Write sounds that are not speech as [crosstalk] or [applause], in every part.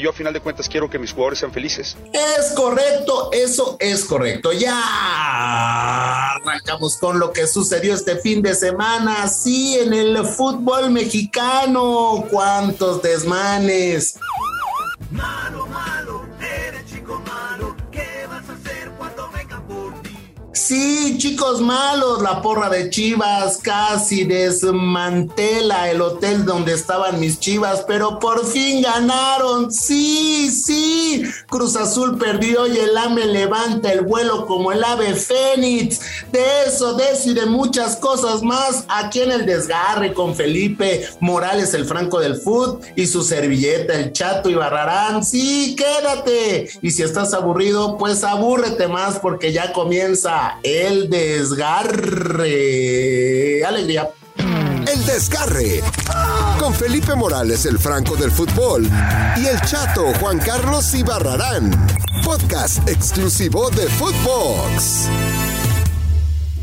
Yo a final de cuentas quiero que mis jugadores sean felices. Es correcto, eso es correcto. Ya arrancamos con lo que sucedió este fin de semana. Sí, en el fútbol mexicano. ¿Cuántos desmanes? Sí, chicos malos, la porra de Chivas casi desmantela el hotel donde estaban mis Chivas, pero por fin ganaron. Sí, sí. Cruz Azul perdió y el AME levanta el vuelo como el ave fénix. De eso, de eso y de muchas cosas más, aquí en el desgarre con Felipe Morales, el Franco del Foot, y su servilleta, el Chato y Barrarán. Sí, quédate. Y si estás aburrido, pues abúrrete más porque ya comienza el desgarre. Alegría. El desgarre. Con Felipe Morales, el Franco del fútbol. Y el chato Juan Carlos Ibarrarán. Podcast exclusivo de Footbox.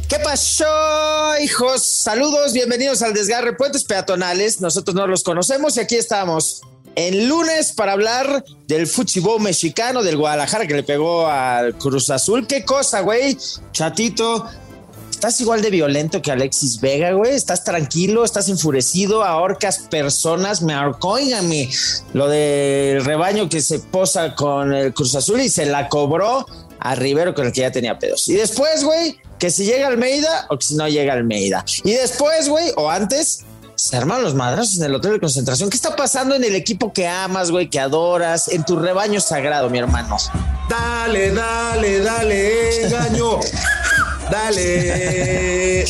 ¿Qué pasó, hijos? Saludos, bienvenidos al Desgarre Puentes Peatonales. Nosotros no los conocemos y aquí estamos en lunes para hablar del fútbol mexicano del Guadalajara que le pegó al Cruz Azul. ¿Qué cosa, güey? Chatito, estás igual de violento que Alexis Vega, güey. Estás tranquilo, estás enfurecido, ahorcas personas. Me ahorcóigame lo del rebaño que se posa con el Cruz Azul y se la cobró a Rivero con el que ya tenía pedos. Y después, güey, que si llega Almeida o que si no llega Almeida. Y después, güey, o antes, se armaron los madrazos en el hotel de concentración. ¿Qué está pasando en el equipo que amas, güey, que adoras, en tu rebaño sagrado, mi hermano? Dale, dale, dale, engaño. [laughs] Dale,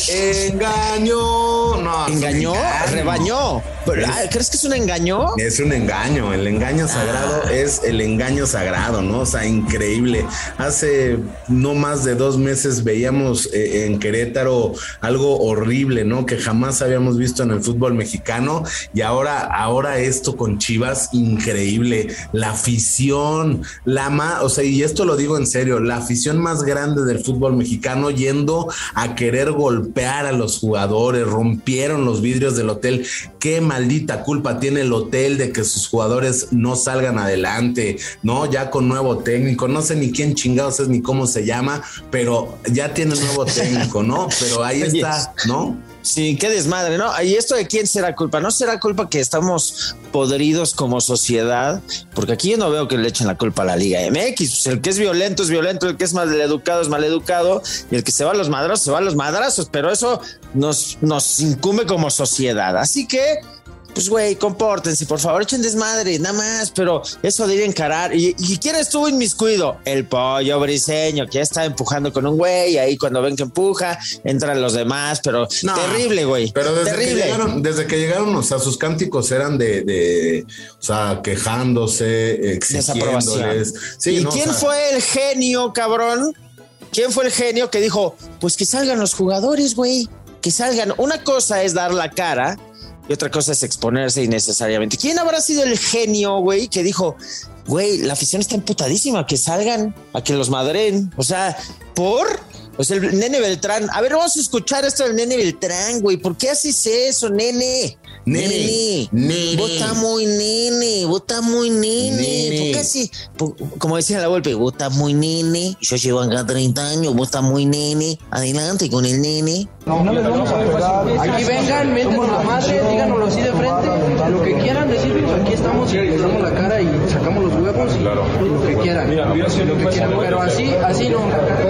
engaño. No, ¿Engañó? ¿Rebañó? Ah, ¿Crees que es un engaño? Es un engaño. El engaño sagrado Ah. es el engaño sagrado, ¿no? O sea, increíble. Hace no más de dos meses veíamos eh, en Querétaro algo horrible, ¿no? Que jamás habíamos visto en el fútbol mexicano. Y ahora, ahora esto con Chivas, increíble. La afición, la más, o sea, y esto lo digo en serio, la afición más grande del fútbol mexicano yendo a querer golpear a los jugadores, rompieron los vidrios del hotel. Qué maldita culpa tiene el hotel de que sus jugadores no salgan adelante, ¿no? Ya con nuevo técnico, no sé ni quién chingados es ni cómo se llama, pero ya tiene nuevo [laughs] técnico, ¿no? Pero ahí está, ¿no? Sí, qué desmadre, ¿no? ¿Y esto de quién será culpa? ¿No será culpa que estamos podridos como sociedad? Porque aquí yo no veo que le echen la culpa a la Liga MX. Pues el que es violento es violento, el que es maleducado es maleducado, y el que se va a los madrazos se va a los madrazos, pero eso nos, nos incumbe como sociedad. Así que pues güey, compórtense, por favor, echen desmadre, nada más, pero eso de ir a encarar. ¿Y, y quién estuvo inmiscuido? El pollo briseño, que ya está empujando con un güey, ahí cuando ven que empuja, entran los demás, pero No, terrible, güey. Pero desde que, terrible. llegaron, desde que llegaron, o sea, sus cánticos eran de, de o sea, quejándose, exigiéndoles. Sí, ¿Y no, o quién sea, fue el genio, cabrón? ¿Quién fue el genio que dijo, pues que salgan los jugadores, güey? Que salgan. Una cosa es dar la cara y otra cosa es exponerse innecesariamente. ¿Quién habrá sido el genio, güey, que dijo, güey, la afición está emputadísima, que salgan a que los madren? O sea, ¿por? O sea, el nene Beltrán. A ver, vamos a escuchar esto del nene Beltrán, güey. ¿Por qué haces eso, nene? Nene, nene. Vota muy nene, vota muy nene. Nene. ¿Por qué así? Como decía la golpe, vota muy nene. Yo llevo acá 30 años, vota muy nene. Adelante con el nene. Aquí vengan, métenos la madre, díganoslo así de frente, lo que quieran decirnos, aquí estamos y les damos la cara y sacamos los huevos y lo que quieran, lo que quieran. pero así, así no,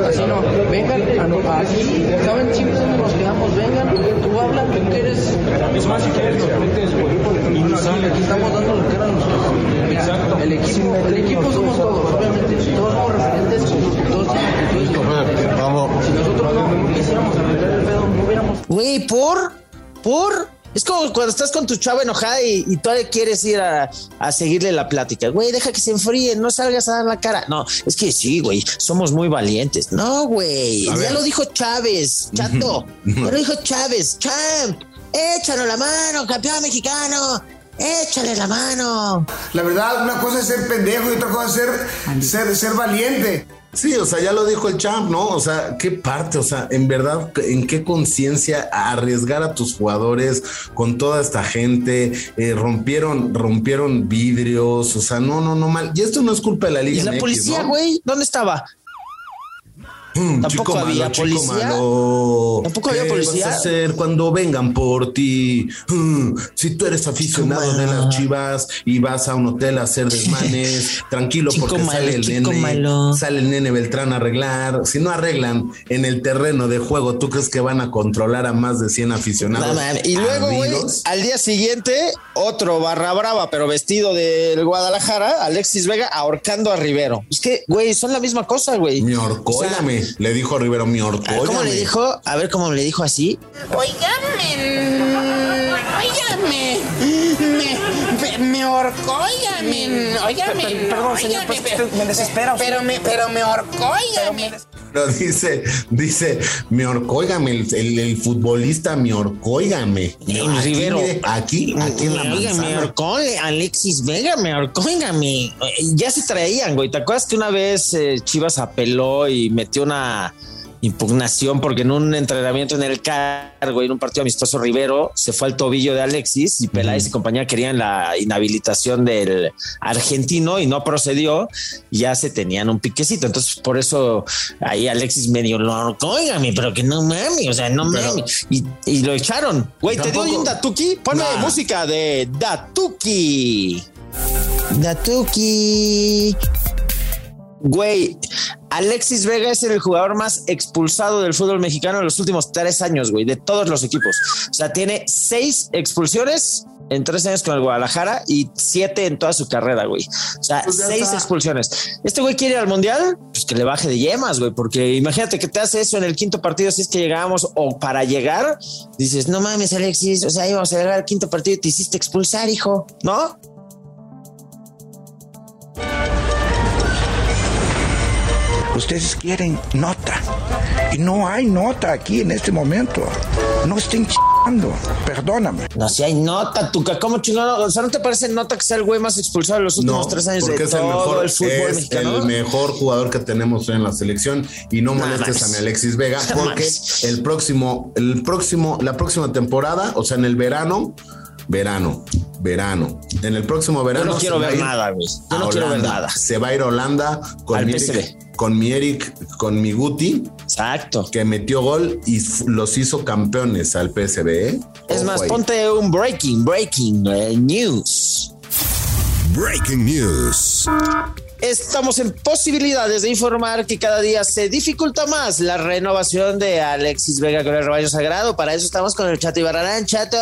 así no, vengan a, no- aquí, saben siempre dónde nos quedamos, vengan, tú hablas, tú que eres, es más si quieres aquí estamos dando la cara a nosotros, Mira, el equipo, el equipo somos todos, obviamente, todos somos referentes, todos actitudes diferentes. si nosotros no, no quisiéramos arreglar el pedo, no hubiéramos Güey, ¿por? ¿Por? Es como cuando estás con tu chava enojada y, y todavía quieres ir a, a seguirle la plática. Güey, deja que se enfríe, no salgas a dar la cara. No, es que sí, güey, somos muy valientes. No, güey, ya ver. lo dijo Chávez, chato. [laughs] ya lo dijo Chávez, champ. Échalo la mano, campeón mexicano. Échale la mano. La verdad, una cosa es ser pendejo y otra cosa es ser, ser, ser valiente. Sí, o sea, ya lo dijo el champ, ¿no? O sea, qué parte, o sea, en verdad, en qué conciencia arriesgar a tus jugadores con toda esta gente, eh, rompieron, rompieron vidrios, o sea, no, no, no mal. Y esto no es culpa de la liga. ¿Y la policía, güey? ¿Dónde estaba? Mm, Tampoco había policía. Tampoco había policía. Vas a hacer cuando vengan por ti? Mm, si tú eres aficionado de las chivas y vas a un hotel a hacer [laughs] desmanes, tranquilo porque sale el nene, sale el nene Beltrán a arreglar. Si no arreglan en el terreno de juego, ¿tú crees que van a controlar a más de 100 aficionados? y luego, güey, al día siguiente, otro barra brava, pero vestido del Guadalajara, Alexis Vega ahorcando a Rivero. Es que, güey, son la misma cosa, güey. Mi le dijo Rivero mi. ¿Cómo le dijo? A ver cómo le dijo así. Oígame, oígame, me, me, me oígame. Perdón, señor, pues, me desespera. Pero me, pero me orcóllame. Pero dice, dice, me orcóigame, el, el, el, futbolista me orcóigame. Aquí, aquí en la manzana. Me orcóigame, Alexis Vega, me orcóigame. Ya se traían, güey. ¿Te acuerdas que una vez eh, Chivas apeló y metió una impugnación porque en un entrenamiento en el cargo y en un partido amistoso Rivero se fue al tobillo de Alexis y Peláez y compañía querían la inhabilitación del argentino y no procedió ya se tenían un piquecito. Entonces por eso ahí Alexis medio lo oígame pero que no mami o sea no mami y, y, lo echaron. Güey te doy un Datuki ponme nah. música de Datuki Datuki. Güey, Alexis Vega es el jugador más expulsado del fútbol mexicano en los últimos tres años, güey, de todos los equipos. O sea, tiene seis expulsiones en tres años con el Guadalajara y siete en toda su carrera, güey. O sea, pues seis está. expulsiones. Este güey quiere ir al mundial, pues que le baje de yemas, güey, porque imagínate que te hace eso en el quinto partido, si es que llegábamos o para llegar, dices, no mames, Alexis, o sea, íbamos a llegar al quinto partido y te hiciste expulsar, hijo, ¿no? Ustedes quieren nota. Y no hay nota aquí en este momento. No estén chingando. Perdóname. No, si hay nota, Tuca. ¿Cómo chingado? O sea, ¿no te parece nota que sea el güey más expulsado de los últimos no, tres años porque de es todo el mejor, el fútbol es mexicano? el mejor jugador que tenemos en la selección y no molestes a mi Alexis Vega porque el próximo, el próximo, la próxima temporada, o sea, en el verano, verano, verano. En el próximo verano. Yo no quiero ver nada, güey. Yo no quiero ver nada. Se va a ir a Holanda con Al PSV. Con mi Eric, con mi Guti, Exacto. que metió gol y los hizo campeones al PSV. ¿eh? Es más, ahí. ponte un breaking, breaking eh, news. Breaking News. Estamos en posibilidades de informar que cada día se dificulta más la renovación de Alexis Vega con el rebaño sagrado. Para eso estamos con el Chato Ibarrarán. Chato,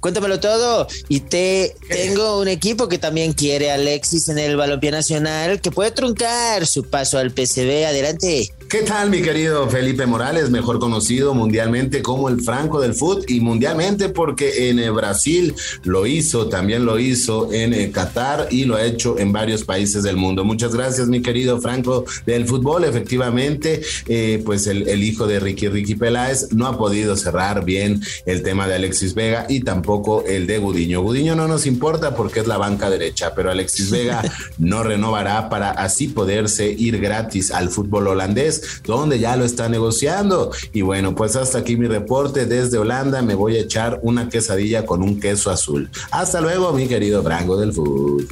cuéntamelo todo. Y te tengo un equipo que también quiere a Alexis en el balompié nacional que puede truncar su paso al PCB. Adelante. ¿Qué tal, mi querido Felipe Morales, mejor conocido mundialmente como el Franco del Foot y mundialmente porque en eh, Brasil lo hizo, también lo hizo en eh, Qatar y lo ha hecho en varios países del mundo. Muchas gracias, mi querido Franco del fútbol. Efectivamente, eh, pues el, el hijo de Ricky Ricky Peláez no ha podido cerrar bien el tema de Alexis Vega y tampoco el de Gudiño. Gudiño no nos importa porque es la banca derecha, pero Alexis Vega [laughs] no renovará para así poderse ir gratis al fútbol holandés donde ya lo está negociando. Y bueno, pues hasta aquí mi reporte desde Holanda. Me voy a echar una quesadilla con un queso azul. Hasta luego, mi querido Branco del Fútbol.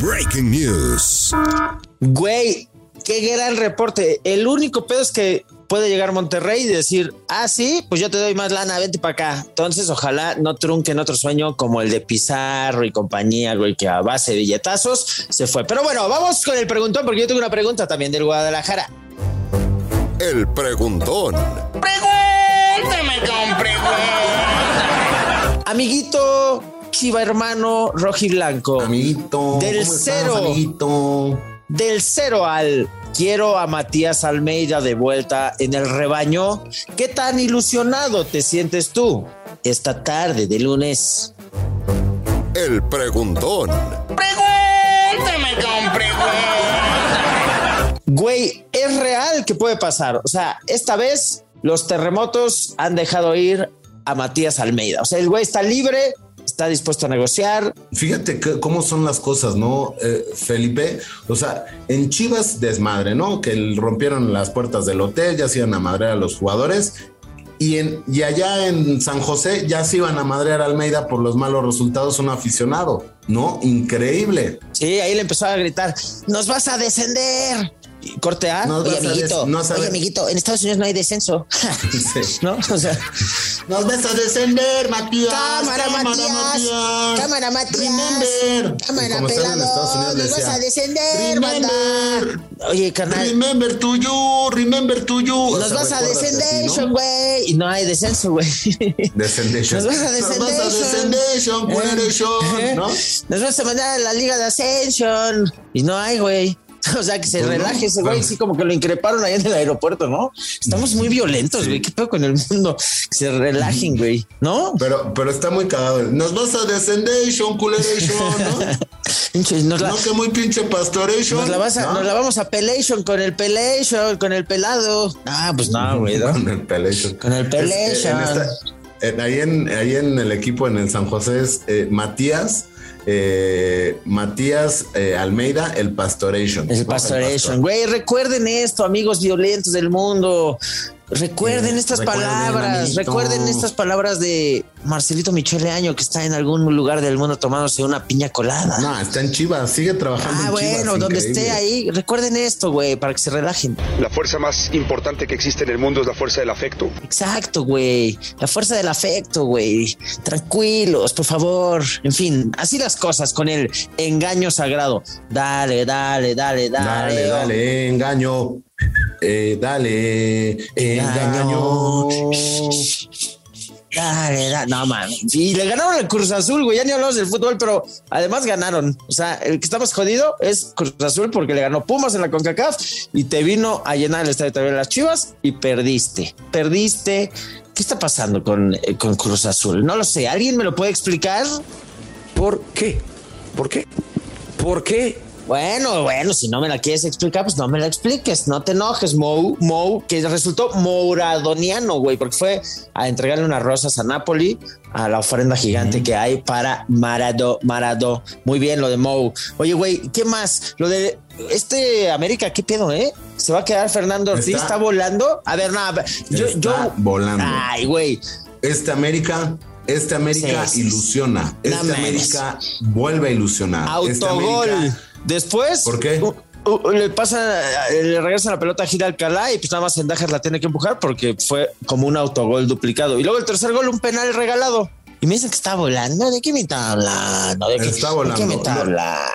Breaking News. Güey, qué gran reporte. El único pedo es que puede llegar Monterrey y decir, ah, sí, pues yo te doy más lana, vente para acá. Entonces, ojalá no trunquen otro sueño como el de Pizarro y compañía, güey, que a base de billetazos se fue. Pero bueno, vamos con el preguntón, porque yo tengo una pregunta también del Guadalajara. El preguntón. Pregúntame con preguntas. Amiguito, chiva hermano, rojiblanco. Amiguito, Del ¿cómo estás, cero. amiguito? Del cero al quiero a Matías Almeida de vuelta en el rebaño. ¿Qué tan ilusionado te sientes tú esta tarde de lunes? El preguntón. Pregúntame con preguntas. Güey, es real que puede pasar. O sea, esta vez los terremotos han dejado ir a Matías Almeida. O sea, el güey está libre, está dispuesto a negociar. Fíjate que, cómo son las cosas, ¿no, eh, Felipe? O sea, en Chivas desmadre, ¿no? Que rompieron las puertas del hotel, ya se iban a madrear a los jugadores. Y, en, y allá en San José ya se iban a madrear a Almeida por los malos resultados un aficionado, ¿no? Increíble. Sí, ahí le empezó a gritar, nos vas a descender. Corte A, Nos oye amiguito, no oye amiguito, en Estados Unidos no hay descenso, [laughs] ¿no? O sea, Nos vas a descender, Matías. cámara, Matías, cámara Matías, Remember. Cámara como están en Estados pelado, Unidos, nos vas a descender, Remember. banda. Oye, carnal, Remember to you, remember to you. O nos sea, vas a ¿no? güey, y no hay descenso, güey. [laughs] Descendation. Nos vas a Nos vas a culeration, Eh, ¿no? [laughs] Nos vas a mandar a la Liga de Ascension. Y no hay, güey. [laughs] O sea, que se Pues no, relaje ese güey, sí, como que lo increparon ahí en el aeropuerto, ¿no? Estamos muy violentos, güey. ¿Qué pedo con el mundo? Que se relajen, güey, ¿no? Pero, pero está muy cagado. Nos vas a descendation, culeration, ¿no? [laughs] Nos la, No, que muy pinche pastoration. nos la vas a- ¿no? nos la vamos a pelation con el pelation, con el pelado. Ah, pues no, güey, ¿no? Con el pelation. Con el Es, eh, en pelation. esta- en- ahí, en, ahí en el equipo en el San José es eh, Matías, eh, Matías eh, Almeida, el pastoration. El. Pastoration. pastor. Güey, recuerden esto, amigos violentos del mundo. Recuerden Eh, estas recuerden, palabras, amiguito. recuerden estas palabras de Marcelito Michele Año que está en algún lugar del mundo tomándose una piña colada. No, está en Chivas, sigue trabajando ah, en Chivas. bueno, donde increíble. esté ahí, recuerden esto, güey, para que se relajen. La fuerza más importante que existe en el mundo es la fuerza del afecto. Exacto, güey. La fuerza del afecto, güey. Tranquilos, por favor. En fin, así las cosas con el engaño sagrado. Dale, dale, dale, dale. Dale, dale, engaño. Eh, dale, engaño. Dale, dale. No, man. Y le ganaron al Cruz Azul, güey. Ya ni hablamos del fútbol, pero además ganaron. O sea, el que está más jodido es Cruz Azul porque le ganó Pumas en la CONCACAF y te vino a llenar el estadio también de las Chivas y perdiste. Perdiste. ¿Qué está pasando con, eh, con Cruz Azul? No lo sé. ¿Alguien me lo puede explicar? ¿Por qué? ¿Por qué? ¿Por qué? Bueno, bueno, si no me la quieres explicar, pues no me la expliques, no te enojes, Mou, Mou, que resultó mouradoniano, güey, porque fue a entregarle unas rosas a Napoli, a la ofrenda gigante que hay para Marado, Marado. Muy bien lo de Mou. Oye, güey, ¿qué más? Lo de este América, ¿qué pedo, eh? ¿Se va a quedar Fernando Ortiz? ¿Está, Está- volando? A ver, nada, yo, Está yo. volando. Ay, güey. Este América, este América Sí, sí, sí. ilusiona. Este mames. América vuelve a ilusionar. Este Autogol. América- Después. Le pasa, le regresa la pelota a Gira Alcalá y pues nada más Sendajas la tiene que empujar porque fue como un autogol duplicado. Y luego el tercer gol, un penal regalado. Y me dicen que está volando. ¿De qué me está hablando? ¿De qué, Está ¿de volando. qué me está hablando?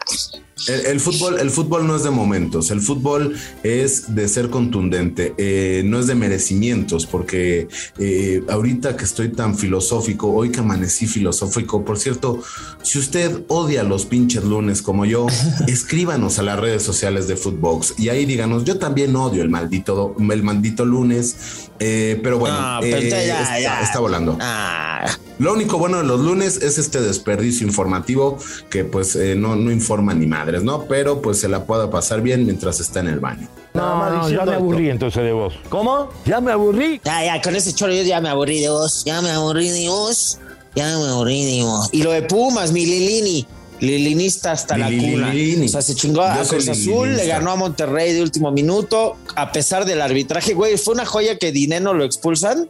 El, el fútbol, el fútbol no es de momentos, el fútbol es de ser contundente, eh, no es de merecimientos, porque eh, ahorita que estoy tan filosófico, hoy que amanecí filosófico, por cierto, si usted odia los pinches lunes como yo, [laughs] escríbanos a las redes sociales de Footbox y ahí díganos, yo también odio el maldito, el maldito lunes, eh, pero bueno, No, pero eh, ya, ya, está, volando. Ah, Lo único bueno de los lunes es este desperdicio informativo que pues eh, no, no informa ni madres, ¿no? Pero pues se la pueda pasar bien mientras está en el baño. No, no, ya me aburrí entonces de vos. ¿Cómo? Ya me aburrí. ya, ya, con ese choro yo ya me aburrí de vos. Ya me aburrí de vos. Ya me aburrí de vos. Y lo de Pumas, mi Lilini. Lilinista hasta la cuna. O sea, se chingó a Cruz Azul, le ganó a Monterrey de último minuto, a pesar del arbitraje. Güey, fue una joya que Dineno lo expulsan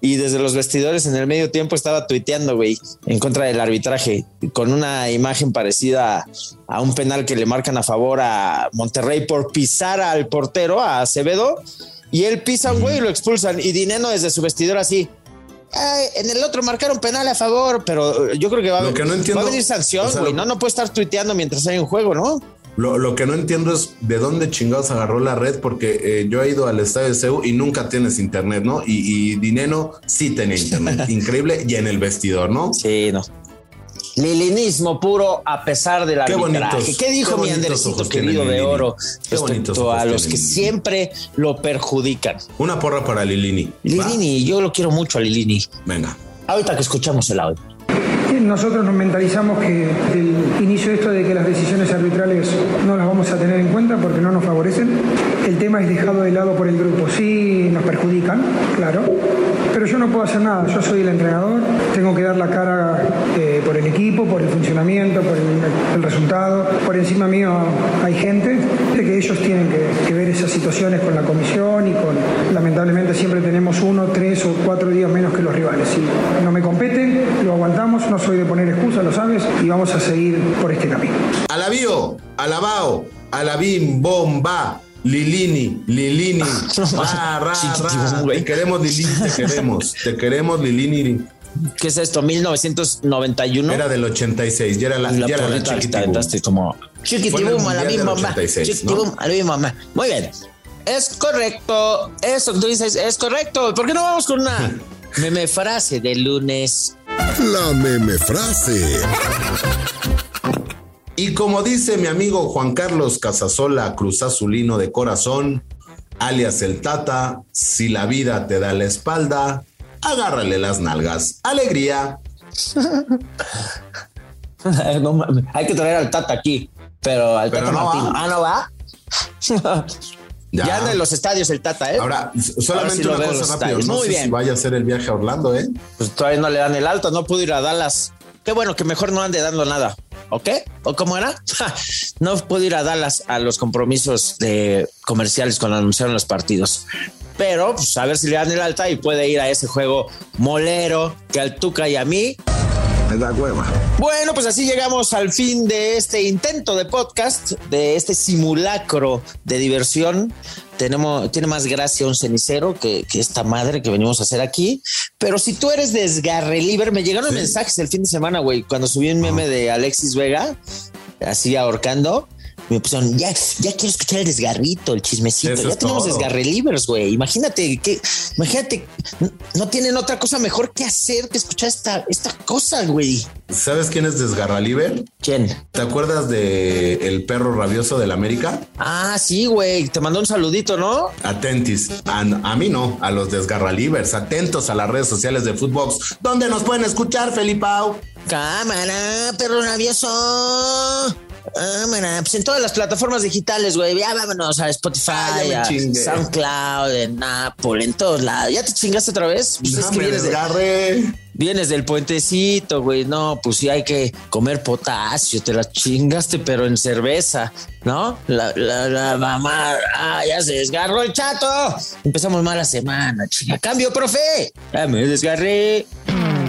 y desde los vestidores en el medio tiempo estaba tuiteando, güey, en contra del arbitraje, con una imagen parecida a un penal que le marcan a favor a Monterrey por pisar al portero, a Acevedo, y él pisa a un güey y lo expulsan. Y Dineno desde su vestidor así. "Ay, en el otro marcaron penal a favor, pero eh, yo creo que va, a que no entiendo- va a venir sanción, o sea, güey. no, no puede estar tuiteando mientras hay un juego, ¿no? Lo, lo que no entiendo es de dónde chingados agarró la red, porque eh, yo he ido al estadio de CEU y nunca tienes internet, ¿no? Y, y Dineno sí tenía internet, [laughs] increíble, y en el vestidor, ¿no? Sí, no. Lilinismo puro a pesar del Qué arbitraje. bonitos, ¿Qué dijo qué mi Andresito querido de oro Qué respecto ojos a los que Lilini. siempre lo perjudican? Una porra para Lilini. Va, Lilini, yo lo quiero mucho a Lilini. Venga. Ahorita que escuchamos el audio. Nosotros nos mentalizamos que el inicio de esto de que las decisiones arbitrales no las vamos a tener en cuenta porque no nos favorecen. el tema es dejado de lado por el grupo. Sí, nos perjudican, claro, pero yo no puedo hacer nada. Yo soy el entrenador, tengo que dar la cara eh, por el equipo, por el funcionamiento, por el, resultado. Por encima mío hay gente de que ellos tienen que, ver esas situaciones con la comisión y con, lamentablemente siempre tenemos uno, tres o cuatro días menos que los rivales. Si no me compete, lo aguantamos, no soy de poner excusas, lo sabes, y vamos a seguir por este camino. Alabío, alabao, alabim, bomba, Lilini, Lilini, [laughs] ra, ra, ra. Te queremos, Lilini, te queremos, te queremos, Lilini. ¿Qué es esto? 1991. Era del 86, ya era la, la ya era la chiquitibum. como chiquitibum a la misma del mamá. 86, Chiquitibum a la misma mamá. Muy bien. Es correcto. Eso que tú dices es correcto. ¿Por qué no vamos con una [laughs] meme frase de lunes? La meme frase. [laughs] Y como dice mi amigo Juan Carlos Casasola Cruz Azulino de corazón, alias el Tata, si la vida te da la espalda, agárrale las nalgas. Alegría. [laughs] No. Hay que traer al Tata aquí, pero al Pero Tata no Martino. va. Ah, no va. Ya. Ya anda en los estadios el Tata, ¿eh? Ahora, solamente una cosa rápido. No Muy sé bien. si vaya a hacer el viaje a Orlando, ¿eh? Pues todavía no le dan el alto, no pudo ir a Dallas. Qué bueno que mejor no ande dando nada. ¿Ok? ¿O cómo era? [laughs] no pudo ir a Dallas a los compromisos de comerciales cuando anunciaron los partidos. Pero pues, a ver si le dan el alta y puede ir a ese juego molero que al Tuca y a mí Me da hueva. bueno, pues así llegamos al fin de este intento de podcast, de este simulacro de diversión. Tenemos, tiene más gracia un cenicero que, que esta madre que venimos a hacer aquí. Pero si tú eres desgarre libre, me llegaron mensajes el fin de semana, güey, cuando subí un meme de Alexis Vega, así ahorcando. Me pusieron, ya, ya quiero escuchar el desgarrito, el chismecito. Eso ya tenemos desgarre libres, güey. Imagínate que, imagínate, no tienen otra cosa mejor que hacer que escuchar esta, esta cosa, güey. ¿Sabes quién es Desgarraliber? ¿Quién? ¿Te acuerdas de el perro rabioso del América? Ah, sí, güey. Te mandó un saludito, ¿no? Atentis. A, a mí no, a los Desgarralivers. Atentos a las redes sociales de Footbox. ¿Dónde nos pueden escuchar, Felipao? Cámara, perro rabioso. Cámara, pues en todas las plataformas digitales, güey. Ya vámonos a Spotify, Ah, a. SoundCloud, en Apple, en todos lados. ¿Ya te chingaste otra vez? Pues es No que me vienes, de- vienes del puentecito, güey. No, pues sí hay que comer potasio. Te la chingaste, pero en cerveza, ¿no? La, la, la mamá, ah, ya se desgarró el chato. Empezamos mala semana, chinga. Cambio, profe. Ya me desgarré.